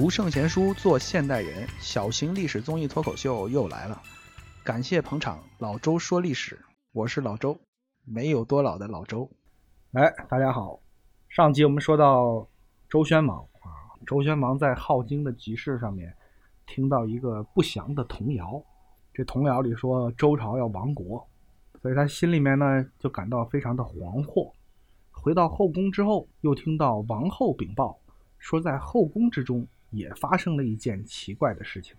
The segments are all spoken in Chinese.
读圣贤书，做现代人，小型历史综艺脱口秀又来了。感谢捧场，老周说历史，我是老周，没有多老的老周。哎，大家好，上集我们说到周宣王啊，周宣王在镐京的集市上面听到一个不祥的童谣，这童谣里说周朝要亡国，所以他心里面呢就感到非常的惶惑。回到后宫之后，又听到王后禀报说，在后宫之中也发生了一件奇怪的事情，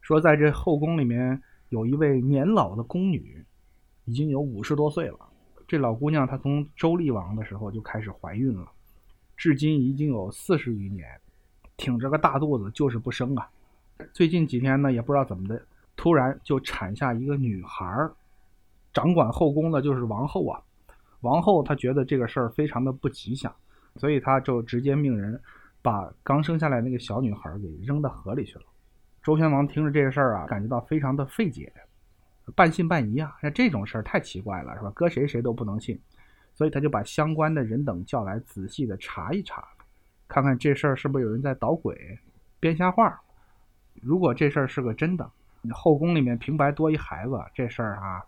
说在这后宫里面有一位年老的宫女，已经有五十多岁了。这老姑娘她从周厉王的时候就开始怀孕了，至今已经有四十余年，挺着个大肚子就是不生啊。最近几天呢，也不知道怎么的，突然就产下一个女孩儿。掌管后宫的就是王后啊。王后她觉得这个事儿非常的不吉祥，所以她就直接命人把刚生下来那个小女孩给扔到河里去了。周宣王听着这个事儿啊，感觉到非常的费解，半信半疑啊。那这种事儿太奇怪了，是吧？搁谁谁都不能信，所以他就把相关的人等叫来，仔细的查一查，看看这事儿是不是有人在捣鬼、编瞎话。如果这事儿是个真的，后宫里面平白多一孩子，这事儿啊。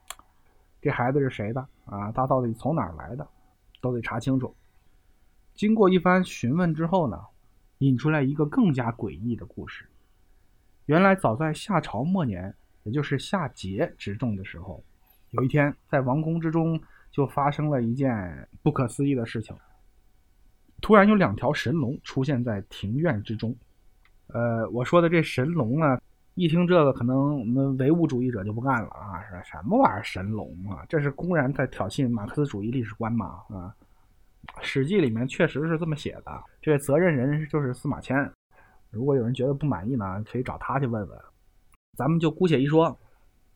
这孩子是谁的啊？他到底从哪儿来的，都得查清楚。经过一番询问之后呢，引出来一个更加诡异的故事。原来早在夏朝末年，也就是夏桀执政的时候，有一天在王宫之中就发生了一件不可思议的事情。突然有两条神龙出现在庭院之中。呃，我说的这神龙呢？一听这个，可能我们唯物主义者就不干了啊！说什么玩意儿神龙啊？这是公然在挑衅马克思主义历史观嘛？啊，《史记》里面确实是这么写的。这个责任人就是司马迁。如果有人觉得不满意呢，可以找他去问问。咱们就姑且一说，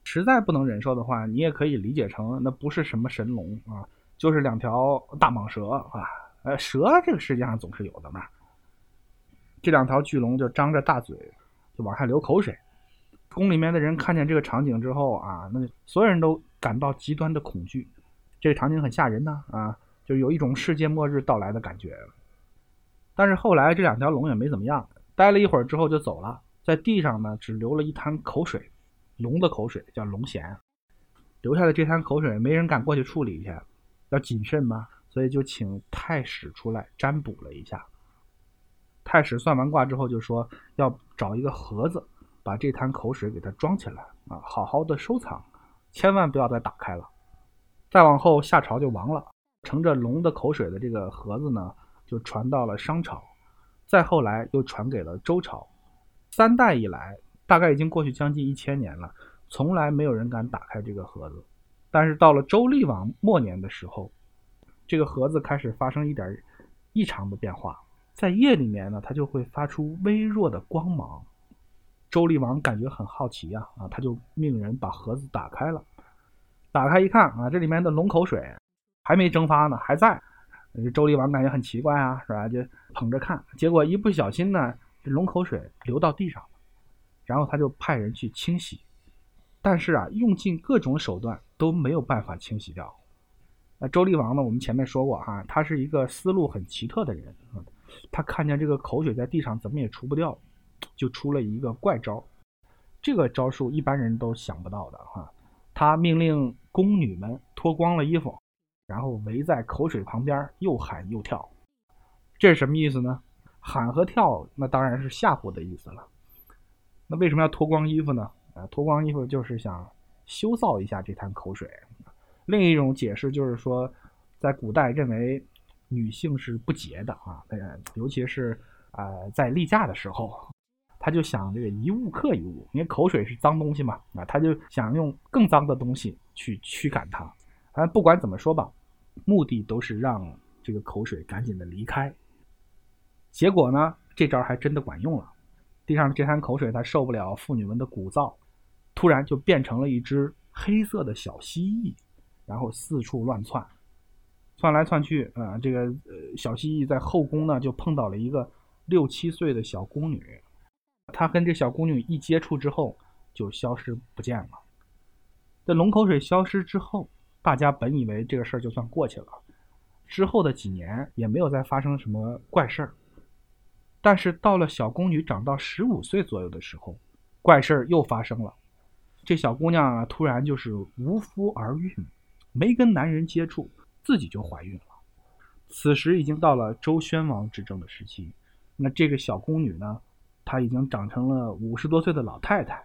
实在不能忍受的话，你也可以理解成那不是什么神龙啊，就是两条大蟒蛇啊。呃，蛇这个世界上总是有的嘛。这两条巨龙就张着大嘴，就往下流口水。宫里面的人看见这个场景之后啊，那所有人都感到极端的恐惧。这个场景很吓人呐，啊，就有一种世界末日到来的感觉。但是后来这两条龙也没怎么样，待了一会儿之后就走了，在地上呢只留了一滩口水，龙的口水叫龙涎，留下的这滩口水没人敢过去处理去，要谨慎嘛，所以就请太史出来占卜了一下。太史算完卦之后就说要找一个盒子。把这滩口水给它装起来啊，好好的收藏，千万不要再打开了。再往后，夏朝就亡了，盛着龙的口水的这个盒子呢，就传到了商朝，再后来又传给了周朝。三代以来，大概已经过去将近一千年了，从来没有人敢打开这个盒子。但是到了周厉王末年的时候，这个盒子开始发生一点异常的变化，在夜里面呢，它就会发出微弱的光芒。周厉王感觉很好奇呀，啊，他就命人把盒子打开了。打开一看啊，这里面的龙口水还没蒸发呢，还在。这周厉王感觉很奇怪啊，是吧？就捧着看，结果一不小心呢，这龙口水流到地上了。然后他就派人去清洗，但是啊，用尽各种手段都没有办法清洗掉。那周厉王呢，我们前面说过哈，他是一个思路很奇特的人，他看见这个口水在地上怎么也除不掉。就出了一个怪招，这个招数一般人都想不到的哈。他命令宫女们脱光了衣服，然后围在口水旁边又喊又跳。这是什么意思呢？喊和跳那当然是吓唬的意思了。那为什么要脱光衣服呢？啊，脱光衣服就是想羞臊一下这滩口水。另一种解释就是说，在古代认为女性是不洁的啊，呃尤其是啊在例假的时候。他就想这个一物克一物，因为口水是脏东西嘛，啊，他就想用更脏的东西去驱赶它。反正不管怎么说吧，目的都是让这个口水赶紧的离开。结果呢，这招还真的管用了。地上这滩口水，它受不了妇女们的鼓噪，突然就变成了一只黑色的小蜥蜴，然后四处乱窜，窜来窜去。啊，这个呃小蜥蜴在后宫呢，就碰到了一个六七岁的小宫女。他跟这小宫女一接触之后，就消失不见了。这龙口水消失之后，大家本以为这个事儿就算过去了，之后的几年也没有再发生什么怪事儿。但是到了小宫女长到十五岁左右的时候，怪事儿又发生了。这小姑娘啊，突然就是无夫而孕，没跟男人接触，自己就怀孕了。此时已经到了周宣王执政的时期，那这个小宫女呢，她已经长成了五十多岁的老太太。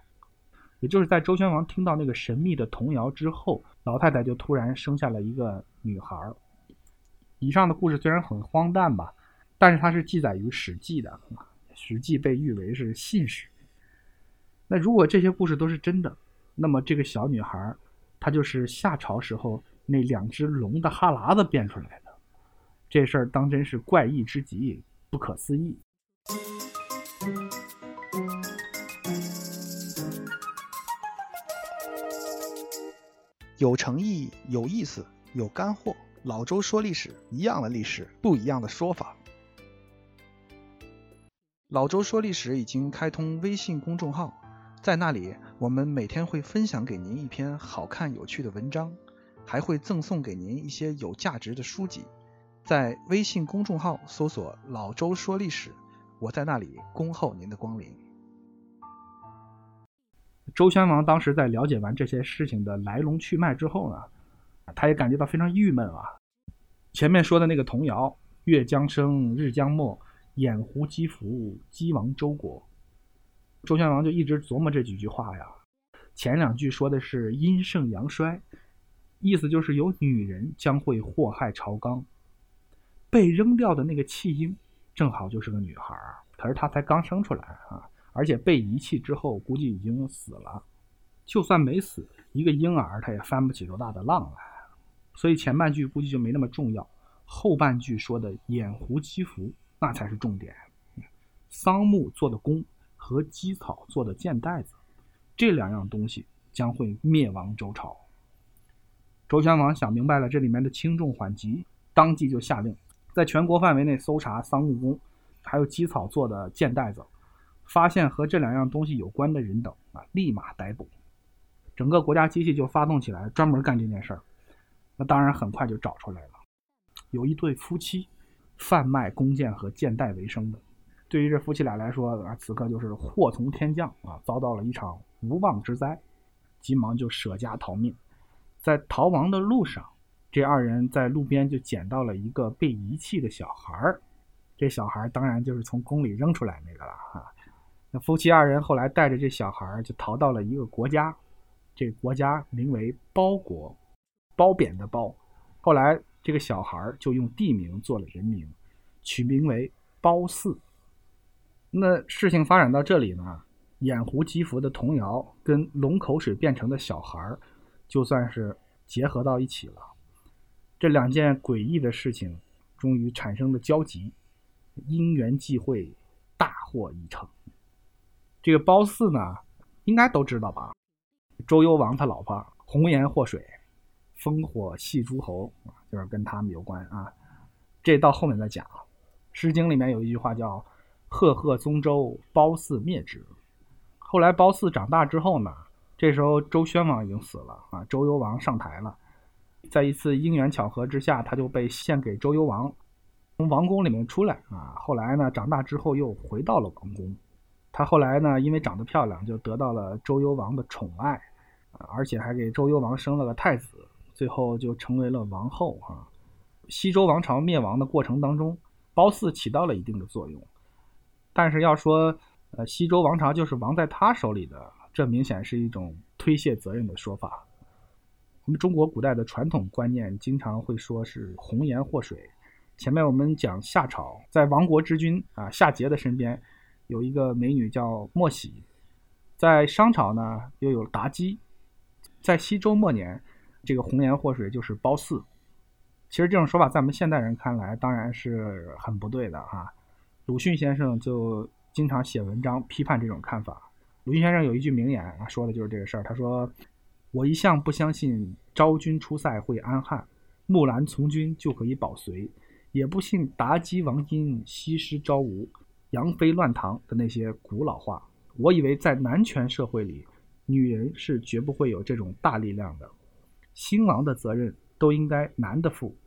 也就是在周宣王听到那个神秘的童谣之后，老太太就突然生下了一个女孩儿。以上的故事虽然很荒诞吧，但是它是记载于《史记》的，《史记》被誉为是信史。那如果这些故事都是真的，那么这个小女孩，她就是夏朝时候那两只龙的哈喇子变出来的。这事儿当真是怪异之极，不可思议。有诚意，有意思，有干货。老周说历史，一样的历史，不一样的说法。老周说历史已经开通微信公众号，在那里我们每天会分享给您一篇好看有趣的文章，还会赠送给您一些有价值的书籍。在微信公众号搜索“老周说历史”，我在那里恭候您的光临。周宣王当时在了解完这些事情的来龙去脉之后呢？他也感觉到非常郁闷啊！前面说的那个童谣“月将升，日将没，掩狐击伏，击亡周国”，周宣王就一直琢磨这几句话呀。前两句说的是阴盛阳衰，意思就是有女人将会祸害朝纲。被扔掉的那个弃婴，正好就是个女孩可是她才刚生出来啊，而且被遗弃之后，估计已经死了。就算没死，一个婴儿他也翻不起多大的浪来。所以前半句估计就没那么重要，后半句说的掩狐击伏那才是重点。桑木做的弓和鸡草做的箭袋子，这两样东西将会灭亡周朝。周宣王想明白了这里面的轻重缓急，当即就下令，在全国范围内搜查桑木弓，还有鸡草做的箭袋子，发现和这两样东西有关的人等啊，立马逮捕。整个国家机器就发动起来，专门干这件事儿。那当然很快就找出来了，有一对夫妻贩卖弓箭和箭袋为生的。对于这夫妻俩来说啊，此刻就是祸从天降啊，遭到了一场无妄之灾，急忙就舍家逃命。在逃亡的路上，这二人在路边就捡到了一个被遗弃的小孩儿。这小孩当然就是从宫里扔出来那个了哈。夫妻二人后来带着这小孩就逃到了一个国家，这国家名为包国。褒贬的褒，后来这个小孩就用地名做了人名，取名为褒姒。那事情发展到这里呢，掩狐击伏的童谣跟龙口水变成的小孩就算是结合到一起了。这两件诡异的事情终于产生了交集，因缘际会，大获已成。这个褒姒呢，应该都知道吧？周幽王他老婆红颜祸水。烽火戏诸侯啊，就是跟他们有关啊。这到后面再讲。《诗经》里面有一句话叫“赫赫宗周，褒姒灭之”。后来褒姒长大之后呢，这时候周宣王已经死了啊，周幽王上台了。在一次因缘巧合之下，他就被献给周幽王，从王宫里面出来啊。后来呢，长大之后又回到了王宫。他后来呢，因为长得漂亮，就得到了周幽王的宠爱，而且还给周幽王生了个太子。最后就成为了王后哈。西周王朝灭亡的过程当中，褒姒起到了一定的作用。但是要说，呃，西周王朝就是亡在他手里的，这明显是一种推卸责任的说法。我们中国古代的传统观念经常会说是红颜祸水。前面我们讲夏朝，在亡国之君啊夏桀的身边有一个美女叫莫喜，在商朝呢又有妲己，在西周末年。这个红颜祸水就是褒姒，其实这种说法在我们现代人看来当然是很不对的哈。鲁迅先生就经常写文章批判这种看法。鲁迅先生有一句名言，说的就是这个事儿。他说：“我一向不相信昭君出塞会安汉，木兰从军就可以保隋，也不信妲己、王英、西施、昭吴、杨妃乱唐的那些古老话。我以为在男权社会里，女人是绝不会有这种大力量的。”兴亡的责任都应该男的负，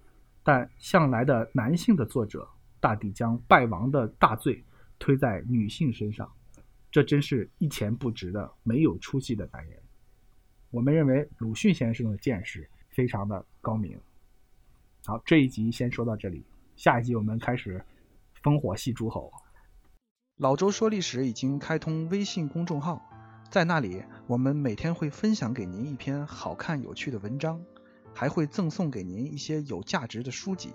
但向来的男性的作者大抵将败亡的大罪推在女性身上，这真是一钱不值的没有出息的男人。我们认为鲁迅先生的见识非常的高明。好，这一集先说到这里，下一集我们开始烽火戏诸侯。老周说历史已经开通微信公众号，在那里我们每天会分享给您一篇好看有趣的文章，还会赠送给您一些有价值的书籍。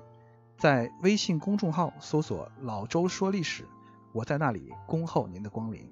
在微信公众号搜索“老周说历史”，我在那里恭候您的光临。